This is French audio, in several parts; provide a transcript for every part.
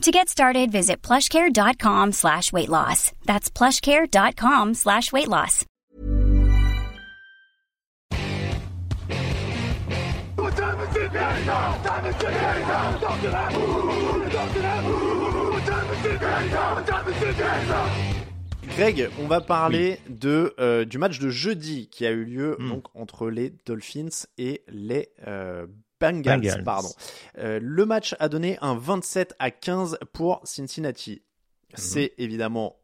To get started, visit plushcare.com slash weight loss. That's plushcare.com slash weight loss. Greg, on va parler de, euh, du match de jeudi qui a eu lieu Hmm. donc, entre les Dolphins et les euh, Bengals. Bengals. Pardon. Euh, le match a donné un 27 à 15 pour Cincinnati. C'est évidemment.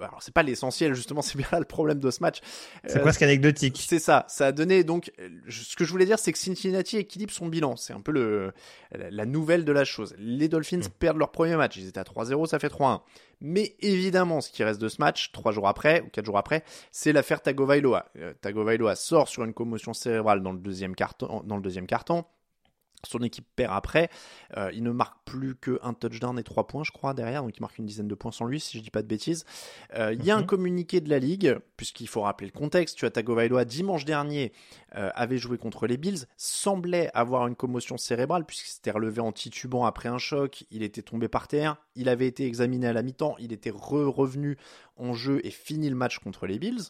Alors, c'est pas l'essentiel, justement, c'est bien là le problème de ce match. C'est Euh, quoi ce anecdotique c'est ça, ça a donné donc ce que je voulais dire c'est que Cincinnati équilibre son bilan, c'est un peu le la la nouvelle de la chose. Les Dolphins Mm. perdent leur premier match, ils étaient à 3-0, ça fait 3-1. Mais évidemment, ce qui reste de ce match, trois jours après ou quatre jours après, c'est l'affaire Tagovailoa. Euh, Tagovailoa sort sur une commotion cérébrale dans le deuxième carton dans le deuxième carton. Son équipe perd après. Euh, il ne marque plus qu'un touchdown et trois points, je crois, derrière. Donc il marque une dizaine de points sans lui, si je dis pas de bêtises. Euh, Il y a un Mhm. communiqué de la Ligue, puisqu'il faut rappeler le contexte. Tu as Tagovailoa dimanche dernier euh, avait joué contre les Bills, semblait avoir une commotion cérébrale, puisqu'il s'était relevé en titubant après un choc. Il était tombé par terre. Il avait été examiné à la mi-temps. Il était re revenu en jeu et fini le match contre les Bills.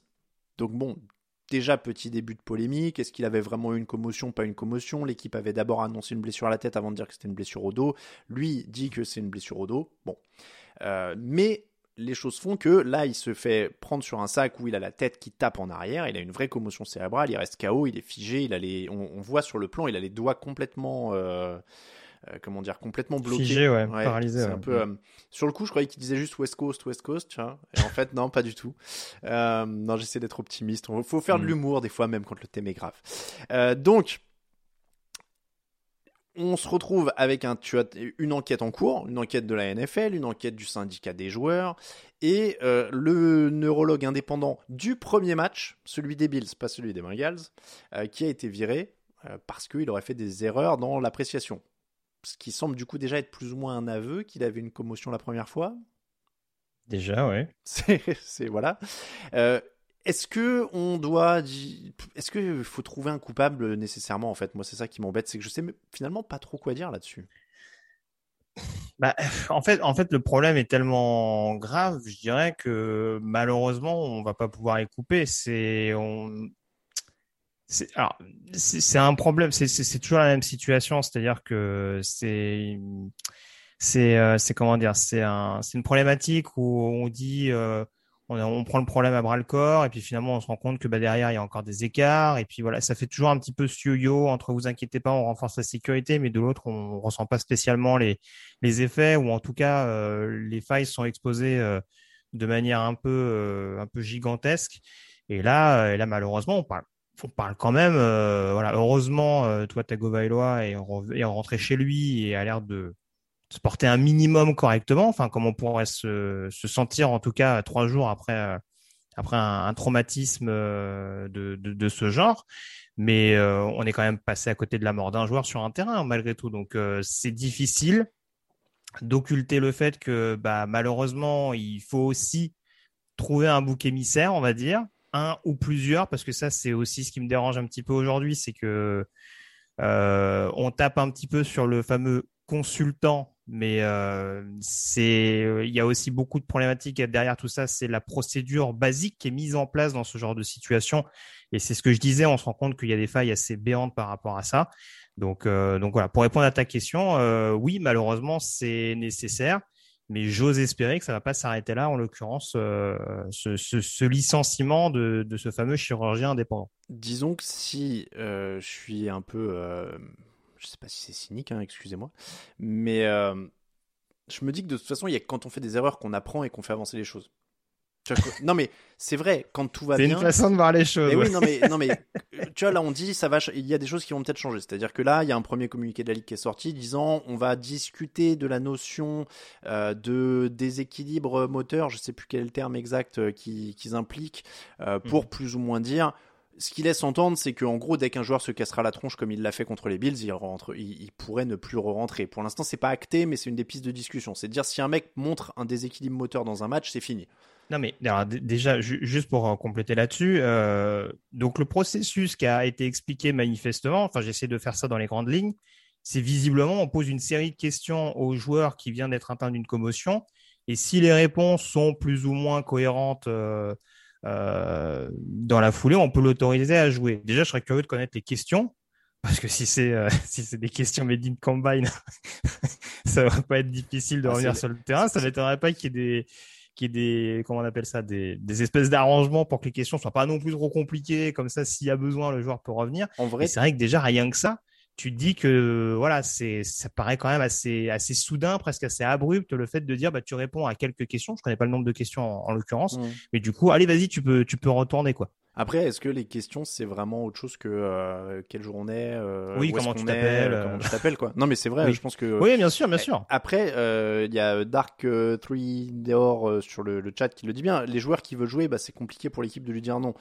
Donc bon, Déjà, petit début de polémique. Est-ce qu'il avait vraiment eu une commotion, pas une commotion? L'équipe avait d'abord annoncé une blessure à la tête avant de dire que c'était une blessure au dos. Lui dit que c'est une blessure au dos. Bon. Euh, mais les choses font que là, il se fait prendre sur un sac où il a la tête qui tape en arrière. Il a une vraie commotion cérébrale. Il reste KO. Il est figé. Il a les... on, voit sur le plan, il a les doigts complètement. euh, euh, comment dire, complètement bloqués. Figé, ouais, paralysé, ouais. un peu, euh, sur le coup, je croyais qu'il disait juste West Coast, West Coast, tu vois. Et en fait, non, pas du tout. Euh, non, j'essaie d'être optimiste. Il faut faire de Mm. l'humour des fois, même quand le thème est grave. Donc, on se retrouve avec un, tu as une enquête en cours, une enquête de la NFL, une enquête du syndicat des joueurs, et euh, le neurologue indépendant du premier match, celui des Bills, pas celui des Bengals, euh, qui a été viré euh, parce qu'il aurait fait des erreurs dans l'appréciation. Ce qui semble du coup déjà être plus ou moins un aveu qu'il avait une commotion la première fois. Déjà, ouais. C'est, voilà. Euh, est-ce que on doit, est-ce que faut trouver un coupable nécessairement en fait? Moi, c'est ça qui m'embête, c'est que je sais finalement pas trop quoi dire là-dessus. Bah, en fait, en fait, le problème est tellement grave, je dirais que malheureusement, on va pas pouvoir y couper. C'est, on, c'est, alors, c'est un problème. C'est, toujours la même situation, c'est-à-dire que c'est, c'est, euh, c'est comment dire, c'est un, c'est une problématique où on dit, euh, on, on prend le problème à bras le corps et puis finalement on se rend compte que bah, derrière il y a encore des écarts et puis voilà, ça fait toujours un petit peu ce yo-yo entre vous inquiétez pas, on renforce la sécurité, mais de l'autre on ressent pas spécialement les les effets ou en tout cas euh, les failles sont exposées euh, de manière un peu euh, un peu gigantesque et là euh, et là malheureusement on parle on parle quand même euh, voilà heureusement euh, toi Tagovailoa est, est rentré chez lui et a l'air de se porter un minimum correctement. Enfin comme on pourrait se, se sentir en tout cas trois jours après euh, après un, un traumatisme euh, de, de, de ce genre. Mais euh, on est quand même passé à côté de la mort d'un joueur sur un terrain malgré tout. Donc c'est difficile d'occulter le fait que bah, malheureusement, il faut aussi trouver un bouc émissaire, on va dire, un ou plusieurs, parce que ça, c'est aussi ce qui me dérange un petit peu aujourd'hui, c'est que euh, on tape un petit peu sur le fameux consultant, mais euh, c'est, il y a aussi beaucoup de problématiques derrière tout ça. C'est la procédure basique qui est mise en place dans ce genre de situation, et c'est ce que je disais. On se rend compte qu'il y a des failles assez béantes par rapport à ça. Donc, euh, donc voilà, pour répondre à ta question, oui, malheureusement, c'est nécessaire. Mais j'ose espérer que ça va pas s'arrêter là, en l'occurrence, euh, ce, licenciement de, ce fameux chirurgien indépendant. Disons que si euh, je suis un peu, euh, je sais pas si c'est cynique, hein, excusez-moi, mais je me dis que de toute façon, il y a quand on fait des erreurs qu'on apprend et qu'on fait avancer les choses. Non mais c'est vrai quand tout va bien. C'est une façon de voir les choses. oui, non mais non mais tu vois là on dit ça va il y a des choses qui vont peut-être changer. C'est-à-dire que là il y a un premier communiqué de la ligue qui est sorti disant on va discuter de la notion euh, de déséquilibre moteur, je sais plus quel est le terme exact euh, qu'ils impliquent euh, pour mhm. plus ou moins dire ce qui laisse entendre, c'est qu'en gros, dès qu'un joueur se cassera la tronche comme il l'a fait contre les Bills, il, rentre, il, pourrait ne plus re-rentrer. Pour l'instant, c'est pas acté, mais c'est une des pistes de discussion. C'est de dire si un mec montre un déséquilibre moteur dans un match, c'est fini. Non, mais déjà, juste pour euh, compléter là-dessus, euh, donc le processus qui a été expliqué manifestement, enfin j'essaie de faire ça dans les grandes lignes, c'est visiblement on pose une série de questions aux joueurs qui vient d'être atteint d'une commotion, et si les réponses sont plus ou moins cohérentes euh, dans la foulée, on peut l'autoriser à jouer. Déjà, je serais curieux de connaître les questions, parce que si c'est si c'est des questions made in combine, ça va pas être difficile de ah, revenir sur le terrain. Ça m'étonnerait pas qu'il y ait des qui est des comment on appelle ça des, des espèces d'arrangements pour que les questions soient pas non plus trop compliquées comme ça s'il y a besoin le joueur peut revenir. En vrai c'est vrai que déjà rien que ça tu dis que voilà c'est ça paraît quand même assez assez soudain presque assez abrupt le fait de dire bah tu réponds à quelques questions je connais pas le nombre de questions en, l'occurrence mmh. mais du coup allez vas-y tu peux tu peux retourner quoi après, est-ce que les questions, c'est vraiment autre chose que euh, quel jour on est euh, Oui, comment tu t'appelles euh, Comment tu t'appelles, quoi. Non, mais c'est vrai, je pense que... Oui, bien sûr, bien sûr. Après, il y a Dark 3 dehors sur le, le, chat qui le dit bien. Les joueurs qui veulent jouer, bah, c'est compliqué pour l'équipe de lui dire non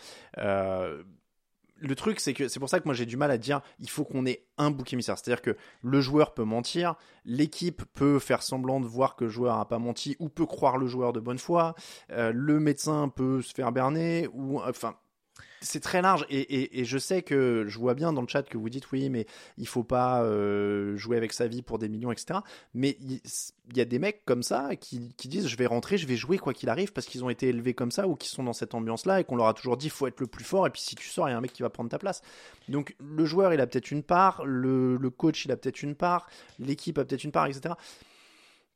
le truc, c'est que c'est pour ça que moi j'ai du mal à dire il faut qu'on ait un bouc émissaire. C'est-à-dire que le joueur peut mentir, l'équipe peut faire semblant de voir que le joueur n'a pas menti ou peut croire le joueur de bonne foi, le médecin peut se faire berner ou enfin c'est très large et, je sais que je vois bien dans le chat que vous dites oui mais il faut pas euh, jouer avec sa vie pour des millions etc mais il, y a des mecs comme ça qui, disent je vais rentrer je vais jouer quoi qu'il arrive parce qu'ils ont été élevés comme ça ou qui sont dans cette ambiance là et qu'on leur a toujours dit faut être le plus fort et puis si tu sors il y a un mec qui va prendre ta place. Donc le joueur il a peut-être une part le, coach il a peut-être une part l'équipe a peut-être une part etc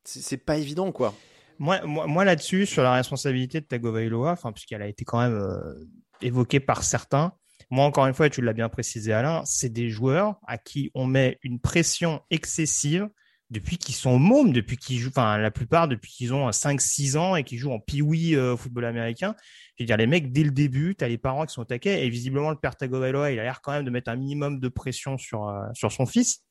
c'est pas évident quoi moi, moi, là-dessus, sur la responsabilité de Tagovailoa, enfin, puisqu'elle a été quand même euh, évoqué par certains. Moi, encore une fois, tu l'as bien précisé, Alain, c'est des joueurs à qui on met une pression excessive depuis qu'ils sont mômes, depuis qu'ils jouent, enfin, la plupart depuis qu'ils ont 5-6 ans et qu'ils jouent en pee euh, football américain. Je veux dire, les mecs, dès le début, tu as les parents qui sont taqués et visiblement, le père Tagovailoa, il a l'air quand même de mettre un minimum de pression sur, euh, sur son fils.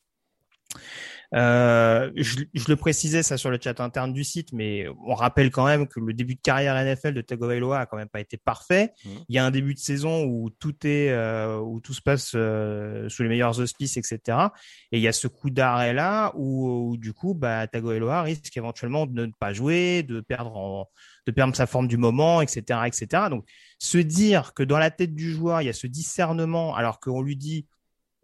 Euh, je, le précisais ça sur le chat interne du site, mais on rappelle quand même que le début de carrière NFL de Tagovailoa a quand même pas été parfait. Mmh. Il y a un début de saison où tout est euh, où tout se passe euh, sous les meilleurs auspices, etc. Et il y a ce coup d'arrêt là où, du coup, bah, Tagovailoa risque éventuellement de ne pas jouer, de perdre de perdre sa forme du moment, etc., etc. Donc se dire que dans la tête du joueur il y a ce discernement alors qu'on lui dit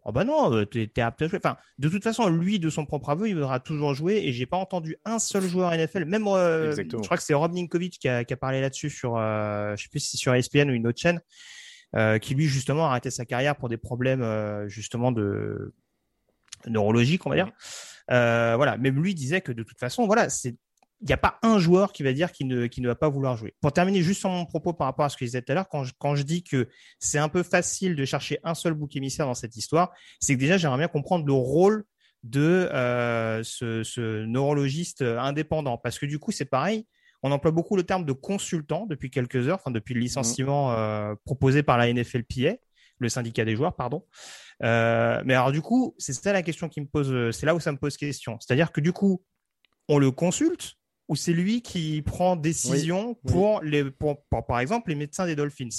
Oh bah non, euh, t'es es apte à jouer. Enfin, de toute façon, lui, de son propre aveu, il voudra toujours jouer. Et j'ai pas entendu un seul joueur NFL, même euh, je crois que c'est Rob Ninkovic qui a, qui a parlé là-dessus sur, euh, je sais plus si c'est sur ESPN ou une autre chaîne, euh, qui lui justement a arrêté sa carrière pour des problèmes euh, justement de neurologiques, on va dire. voilà, même lui disait que de toute façon, voilà, c'est il n'y a pas un joueur qui va dire qu'il ne, ne va pas vouloir jouer. Pour terminer juste sur mon propos par rapport à ce que je disais tout à l'heure, quand je, quand je dis que c'est un peu facile de chercher un seul bouc émissaire dans cette histoire, c'est que déjà j'aimerais bien comprendre le rôle de euh, ce, neurologiste indépendant. Parce que du coup, c'est pareil, on emploie beaucoup le terme de consultant depuis quelques heures, enfin depuis le licenciement mmh. euh, proposé par la NFLPA, le syndicat des joueurs, pardon. Euh, mais alors du coup, c'est ça la question qui me pose, c'est là où ça me pose question. C'est-à-dire que du coup, on le consulte, ou c'est lui qui prend décision pour les, par exemple, les médecins des Dolphins.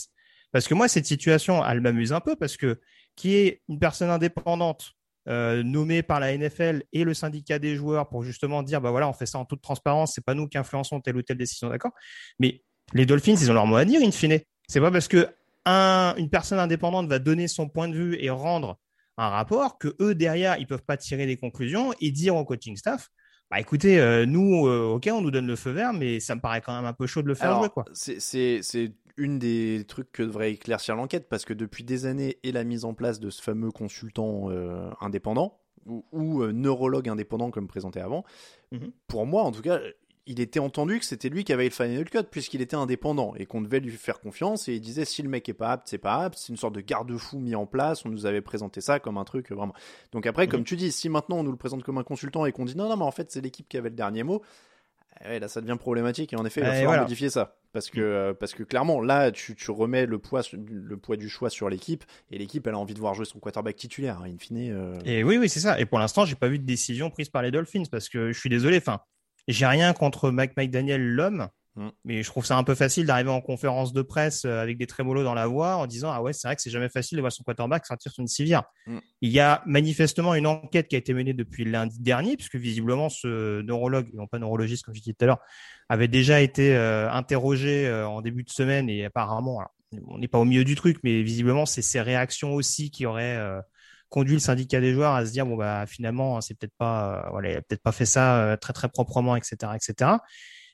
Parce que moi, cette situation, elle m'amuse un peu parce que qui est une personne indépendante euh, nommée par la NFL et le syndicat des joueurs pour justement dire, bah voilà, on fait ça en toute transparence, c'est pas nous qui influençons telle ou telle décision, d'accord? Mais les Dolphins, ils ont leur mot à dire, in fine. C'est pas parce que une personne indépendante va donner son point de vue et rendre un rapport que eux derrière, ils peuvent pas tirer des conclusions et dire au coaching staff, bah écoutez, euh, nous, euh, ok, on nous donne le feu vert, mais ça me paraît quand même un peu chaud de le faire jouer, quoi. C'est une des trucs que devrait éclaircir l'enquête, parce que depuis des années et la mise en place de ce fameux consultant euh, indépendant, ou, neurologue indépendant comme présenté avant, mhm. pour moi, en tout cas, il était entendu que c'était lui qui avait le final cut puisqu'il était indépendant et qu'on devait lui faire confiance et il disait si le mec est pas apte, c'est pas apte, c'est une sorte de garde-fou mis en place, on nous avait présenté ça comme un truc vraiment. Donc après, comme mhm. tu dis, si maintenant on nous le présente comme un consultant et qu'on dit non, non, mais en fait c'est l'équipe qui avait le dernier mot, eh là ça devient problématique et en effet il va falloir modifier ça. Parce que, mm. euh, parce que clairement, là, tu, tu remets le poids, le poids du choix sur l'équipe, et l'équipe, elle a envie de voir jouer son quarterback titulaire, hein, in fine. Euh. Et oui, oui, c'est ça. Et pour l'instant, j'ai pas vu de décision prise par les Dolphins, parce que je suis désolé, enfin, j'ai rien contre Mike McDaniel, l'homme, mm. mais je trouve ça un peu facile d'arriver en conférence de presse euh, avec des trémolos dans la voix en disant Ah ouais, c'est vrai que c'est jamais facile de voir son quarterback sortir sur une civière. Mm. Il y a manifestement une enquête qui a été menée depuis lundi dernier, puisque visiblement ce neurologue, et non pas neurologiste comme je disais tout à l'heure, avait déjà été euh, interrogé euh, en début de semaine et apparemment, on n'est pas au milieu du truc, mais visiblement c'est ses réactions aussi qui auraient conduit le syndicat des joueurs à se dire bon bah finalement c'est peut-être pas euh, voilà il a peut-être pas fait ça euh, très très proprement etc etc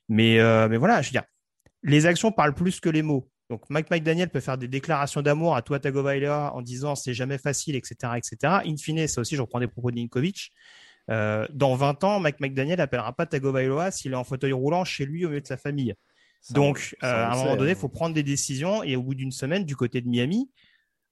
mais euh, mais voilà je veux dire les actions parlent plus que les mots. Donc Mike McDaniel peut faire des déclarations d'amour à Tua Tagovailoa en disant c'est jamais facile etc etc in fine ça aussi je reprends des propos de Ninkovic dans 20 ans Mike McDaniel appellera pas Tagovailoa s'il est en fauteuil roulant chez lui au milieu de sa famille. Donc à un moment donné il faut prendre des décisions et au bout d'une semaine du côté de Miami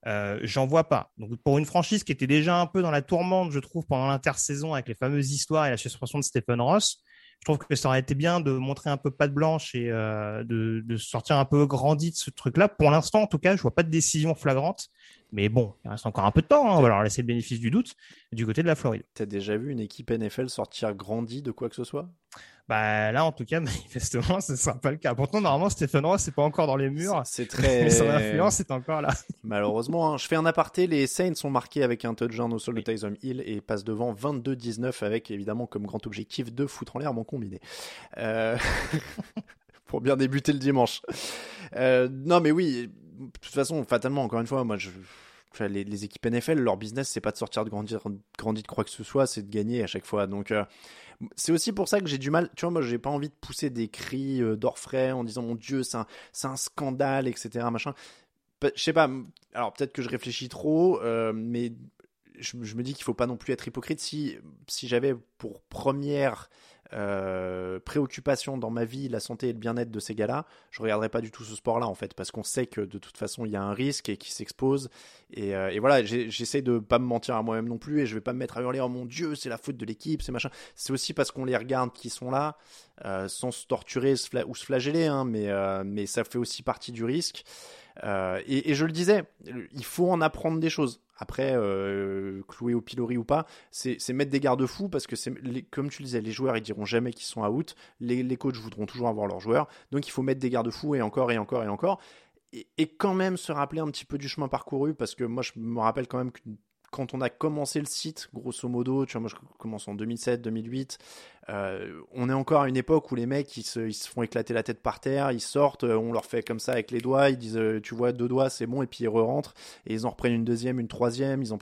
euh, j'en vois pas. Donc pour une franchise qui était déjà un peu dans la tourmente, je trouve, pendant l'intersaison avec les fameuses histoires et la suspension de Stephen Ross, je trouve que ça aurait été bien de montrer un peu patte blanche et euh, de, de, sortir un peu grandi de ce truc-là. Pour l'instant, en tout cas, je vois pas de décision flagrante. Mais bon, il reste encore un peu de temps. Hein. On va leur laisser le bénéfice du doute du côté de la Floride. T'as déjà vu une équipe NFL sortir grandie de quoi que ce soit? Bah là, en tout cas, manifestement, ce sera pas le cas. Pourtant, normalement, Stephen Ross c'est pas encore dans les murs. C'est très. Mais son influence est encore là. Malheureusement, hein. je fais un aparté. Les Saints sont marqués avec un touchdown au sol de Tyson Hill et passent devant 22-19 avec évidemment comme grand objectif de foutre en l'air mon combiné. Euh... Pour bien débuter le dimanche. Euh, non, mais oui. De toute façon, fatalement, encore une fois, moi, je les, équipes NFL, leur business, c'est pas de sortir de grandir, grandir de quoi que ce soit, c'est de gagner à chaque fois. Donc, euh, c'est aussi pour ça que j'ai du mal. Tu vois, moi, j'ai pas envie de pousser des cris euh, d'orfraie en disant mon Dieu, c'est un, un, scandale, etc. Machin. Je sais pas. Alors, peut-être que je réfléchis trop, euh, mais je, je, me dis qu'il faut pas non plus être hypocrite. Si, si j'avais pour première euh, préoccupation dans ma vie, la santé et le bien-être de ces gars-là, je regarderais pas du tout ce sport-là en fait, parce qu'on sait que de toute façon il y a un risque et qui s'expose. Et, euh, et, voilà, j'essaie de pas me mentir à moi-même non plus et je vais pas me mettre à hurler oh mon dieu c'est la faute de l'équipe, c'est machin. C'est aussi parce qu'on les regarde qui sont là, euh, sans se torturer ou se flageller, hein, mais mais ça fait aussi partie du risque. Euh, et, je le disais, il faut en apprendre des choses. Après, euh, clouer au pilori ou pas, c'est mettre des garde-fous parce que, comme tu le disais, les joueurs ils diront jamais qu'ils sont out, les, les coachs voudront toujours avoir leurs joueurs, donc il faut mettre des garde-fous et encore et encore et encore. Et, et, quand même se rappeler un petit peu du chemin parcouru parce que moi je me rappelle quand même que quand on a commencé le site, grosso modo, tu vois, moi je commence en 2007, 2008, euh, on est encore à une époque où les mecs ils se, font éclater la tête par terre, ils sortent, euh, on leur fait comme ça avec les doigts, ils disent euh, tu vois deux doigts c'est bon et puis ils re-rentrent et ils en reprennent une deuxième, une troisième, ils en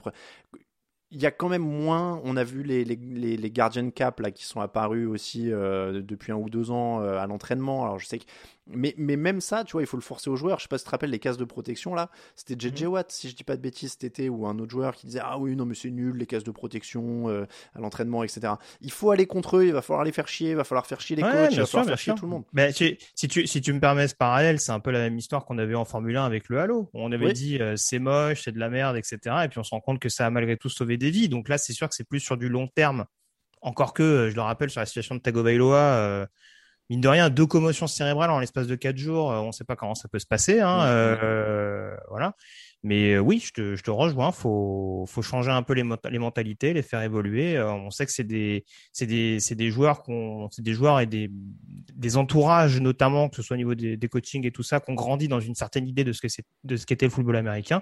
il y a quand même moins, on a vu les, les, les, Guardian Cap là, qui sont apparus aussi depuis un ou deux ans à l'entraînement. Alors je sais que mais, mais même ça, tu vois, il faut le forcer aux joueurs. Je sais pas si tu te rappelles les cases de protection là. C'était JJ mhm. Watt, si je dis pas de bêtises, cet été, ou un autre joueur qui disait Ah oui, non, mais c'est nul, les cases de protection euh, à l'entraînement, etc. Il faut aller contre eux, il va falloir les faire chier, il va falloir faire chier les coachs, il va falloir faire chier tout le monde. Mais si, tu, si tu me permets ce parallèle, c'est un peu la même histoire qu'on avait en Formule 1 avec le Halo. On avait dit c'est moche, c'est de la merde, etc. Et puis on se rend compte que ça a malgré tout sauvé des vies. Donc là, c'est sûr que c'est plus sur du long terme. Encore que, je le rappelle, sur la situation de Tagovailoa, euh, mine de rien, deux commotions cérébrales en l'espace de quatre jours, euh, on ne sait pas comment ça peut se passer. Hein, euh, voilà. Mais oui, je te, je te rejoins. Faut, faut changer un peu les, les mentalités, les faire évoluer. on sait que c'est des, c'est des, c'est des joueurs qu'on, c'est des joueurs et des, des entourages notamment, que ce soit au niveau des, des coachings et tout ça, qu'on grandit dans une certaine idée de ce que c'est, de ce qu'était le football américain.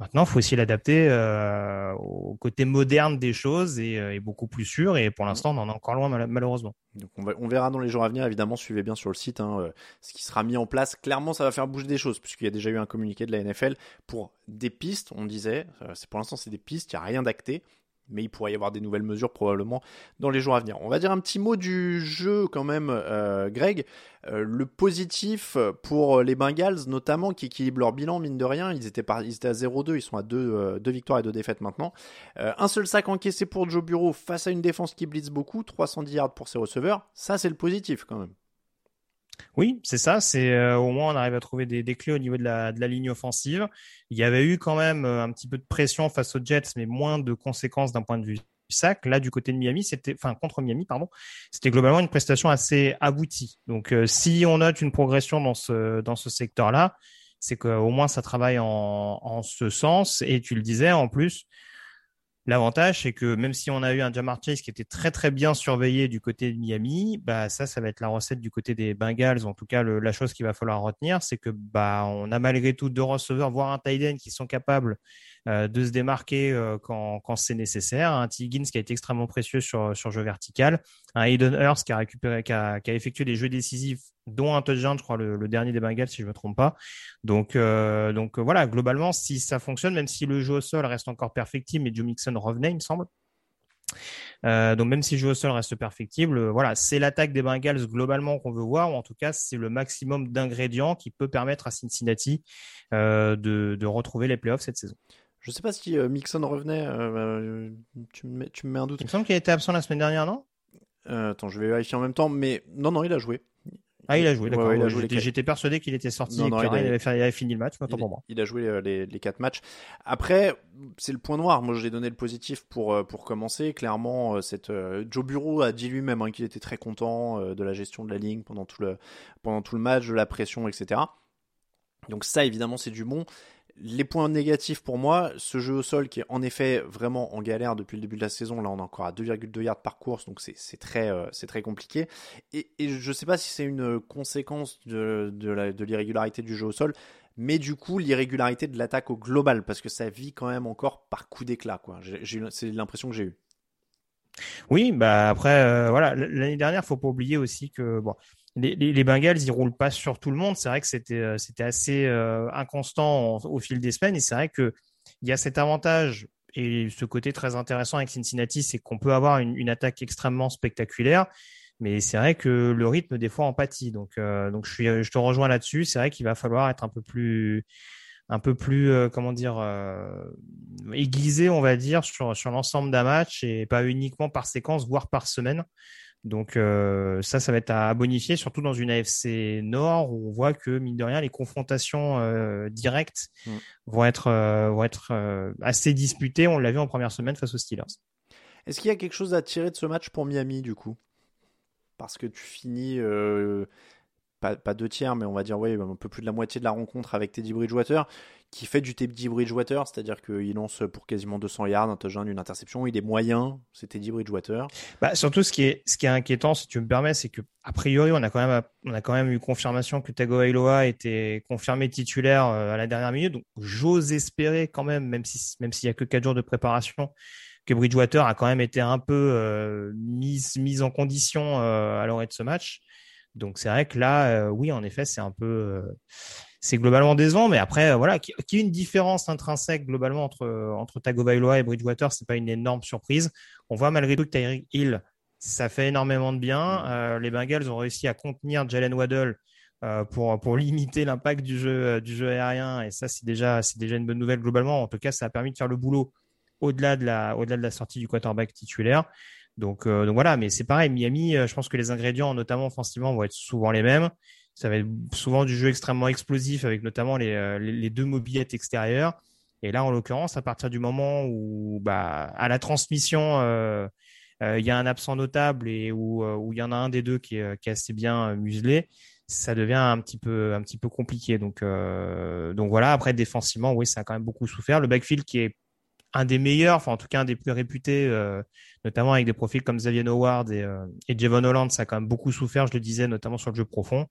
Maintenant, il faut aussi l'adapter euh, au côté moderne des choses et, euh, et, beaucoup plus sûr. Et pour l'instant, on en est encore loin, malheureusement. Donc on, va, on, verra dans les jours à venir. Évidemment, suivez bien sur le site hein, euh, ce qui sera mis en place. Clairement, ça va faire bouger des choses, puisqu'il y a déjà eu un communiqué de la NFL pour des pistes. On disait, c'est pour l'instant, c'est des pistes, il n'y a rien d'acté. Mais il pourrait y avoir des nouvelles mesures probablement dans les jours à venir. On va dire un petit mot du jeu quand même, euh, Greg. Euh, le positif pour les Bengals, notamment qui équilibrent leur bilan, mine de rien, ils étaient, à 0-2, ils sont à 2, victoires et 2 défaites maintenant. un seul sac encaissé pour Joe Bureau face à une défense qui blitz beaucoup, 310 yards pour ses receveurs, ça c'est le positif quand même. Oui, c'est ça. C'est euh, au moins on arrive à trouver des, clés au niveau de la, ligne offensive. Il y avait eu quand même euh, un petit peu de pression face aux Jets, mais moins de conséquences d'un point de vue sac. Là, du côté de Miami, c'était, enfin contre Miami, pardon, c'était globalement une prestation assez aboutie. Donc, euh, si on note une progression dans ce dans ce secteur-là, c'est qu'au moins ça travaille en, en ce sens. Et tu le disais, en plus, L'avantage, c'est que même si on a eu un Jamar Chase qui était très très bien surveillé du côté de Miami, bah ça, ça va être la recette du côté des Bengals. En tout cas, la chose qu'il va falloir retenir, c'est que bah on a malgré tout deux receveurs, voire un tight end qui sont capables de se démarquer euh, quand, c'est nécessaire. Un Tiggins qui a été extrêmement précieux sur, sur jeu vertical. Un Hayden Hurst qui a effectué des jeux décisifs, dont un touchdown, je crois, le, dernier des Bengals, si je me trompe pas. Donc, euh, voilà, globalement, si ça fonctionne, même si le jeu au sol reste encore perfectible, et Joe Mixon revenait, il me semble. Euh, donc même si le jeu au sol reste perfectible, voilà, c'est l'attaque des Bengals globalement qu'on veut voir, ou en tout cas c'est le maximum d'ingrédients qui peut permettre à Cincinnati euh, de, de retrouver les playoffs cette saison. Je sais pas si euh, Mixon revenait. Euh, tu, me mets, tu, me mets, un doute. Il me semble qu'il était absent la semaine dernière, non? Euh, Attends, je vais vérifier en même temps. Mais non, non, il a joué. Ah, il a joué, d'accord. J'étais persuadé qu'il était sorti non, non, il, avait fait, il, avait fini le match, il, pour moi. Il a joué les, les quatre matchs. Après, c'est le point noir. Moi, je l'ai donné le positif pour, pour commencer. Clairement, cette, Joe Bureau a dit lui-même hein, qu'il était très content de la gestion de la ligne pendant tout, le, pendant tout le match, de la pression, etc. Donc ça, évidemment, c'est du bon. Les points négatifs pour moi, ce jeu au sol qui est en effet vraiment en galère depuis le début de la saison. Là, on est encore à 2,2 yards par course, donc c'est très, euh, très compliqué. Et, je ne sais pas si c'est une conséquence de, de l'irrégularité du jeu au sol, mais du coup l'irrégularité de l'attaque au global, parce que ça vit quand même encore par coup d'éclat. C'est l'impression que j'ai eue. Oui, bah après, euh, voilà, l'année dernière, faut pas oublier aussi que bon, les, Bengals, ils roulent pas sur tout le monde. C'est vrai que c'était euh, assez euh, inconstant au fil des semaines. Et c'est vrai que il y a cet avantage et ce côté très intéressant avec Cincinnati, c'est qu'on peut avoir une, attaque extrêmement spectaculaire. Mais c'est vrai que le rythme des fois en pâtit. Donc euh, je te rejoins là-dessus. C'est vrai qu'il va falloir être un peu plus un peu plus comment dire aiguisé on va dire sur sur l'ensemble d'un match et pas uniquement par séquence voire par semaine donc euh, ça, ça va être à bonifier, surtout dans une AFC Nord où on voit que mine de rien, les confrontations euh, directes mm. vont être euh, vont être assez disputées. On l'a vu en première semaine face aux Steelers. Est-ce qu'il y a quelque chose à tirer de ce match pour Miami du coup? Parce que tu finis pas, deux tiers, mais on va dire ouais, un peu plus de la moitié de la rencontre avec Teddy Bridgewater qui fait du Teddy Bridgewater, c'est-à-dire qu'il lance pour quasiment 200 yards, un touchdown, une interception, il est moyen, c'est Teddy Bridgewater. Bah, surtout, ce qui est, ce qui est inquiétant, si tu me permets, c'est que a priori, on a quand même, on a quand même eu confirmation que Tagovailoa était confirmé titulaire euh, à la dernière minute. Donc, j'ose espérer quand même, même si, même s'il y a que quatre jours de préparation, que Bridgewater a quand même été un peu euh, mise en condition euh, à l'orée de ce match. Donc, c'est vrai que là, oui, en effet, c'est un peu c'est globalement décevant. Mais après, euh, voilà, qu'il y ait une différence intrinsèque globalement entre, entre Tagovailoa et Bridgewater, c'est pas une énorme surprise. On voit malgré tout que Tyreek Hill, ça fait énormément de bien. Mm. Euh, les Bengals ont réussi à contenir Jalen Waddle euh, pour, pour limiter l'impact du jeu, du jeu aérien. Et ça, c'est déjà, c'est déjà une bonne nouvelle globalement. En tout cas, ça a permis de faire le boulot au-delà de la, au-delà de la sortie du quarterback titulaire. Donc, donc voilà, mais c'est pareil. Miami, je pense que les ingrédients, notamment offensivement, vont être souvent les mêmes. Ça va être souvent du jeu extrêmement explosif avec notamment les, euh, les, deux mobilettes extérieures. Et là, en l'occurrence, à partir du moment où, bah, à la transmission, euh, euh, il y a un absent notable et où, où il y en a un des deux qui est, qui est assez bien muselé, ça devient un petit peu, un petit peu compliqué. Donc, donc voilà. Après, défensivement, oui, ça a quand même beaucoup souffert. Le backfield qui est un des meilleurs, enfin en tout cas un des plus réputés, notamment avec des profils comme Xavier Howard et, et Javon Holland, ça a quand même beaucoup souffert, je le disais, notamment sur le jeu profond.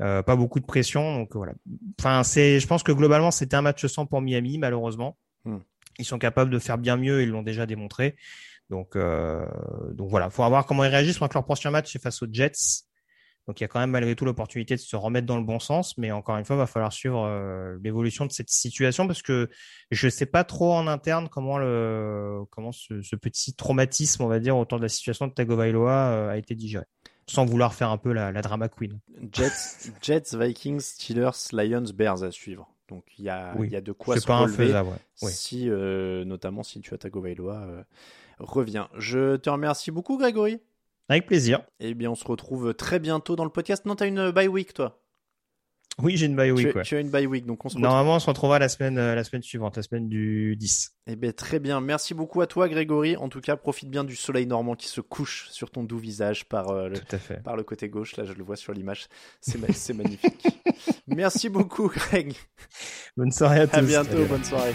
Euh, pas beaucoup de pression. Donc voilà. Enfin, c'est, je pense que globalement, c'était un match sans pour Miami, malheureusement. Hmm. Ils sont capables de faire bien mieux, ils l'ont déjà démontré. Donc, euh, donc voilà, faut voir comment ils réagissent. Je crois que leur prochain match, c'est face aux Jets. Donc il y a quand même malgré tout l'opportunité de se remettre dans le bon sens, mais encore une fois, il va falloir suivre l'évolution de cette situation parce que je ne sais pas trop en interne comment le comment ce, petit traumatisme, on va dire, autour de la situation de Tagovailoa a été digéré sans vouloir faire un peu la, drama queen. Jets, Jets, Vikings, Steelers, Lions, Bears à suivre. Donc il y a, il y a de quoi se pas relever si, euh, notamment si tu as Tagovailoa euh, revient. Je te remercie beaucoup Grégory. Avec plaisir. Eh bien on se retrouve très bientôt dans le podcast. Non, tu as une bye week toi oui, j'ai une bye week. Tu, as une bye week, donc on se Normalement, on se retrouvera la semaine, euh, la semaine suivante, la semaine du 10. Eh bien, très bien. Merci beaucoup à toi, Grégory. En tout cas, profite bien du soleil normand qui se couche sur ton doux visage par, euh, le, par le côté gauche. Là, je le vois sur l'image. C'est magnifique. Merci beaucoup, Greg. Bonne soirée à tous. À bientôt. Bonne soirée.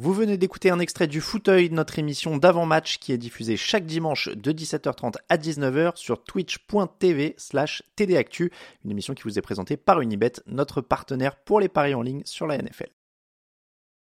Vous venez d'écouter un extrait du fauteuil de notre émission d'avant-match qui est diffusée chaque dimanche de 17h30 à 19h sur twitch.tv slash tdactu, une émission qui vous est présentée par Unibet, notre partenaire pour les paris en ligne sur la NFL.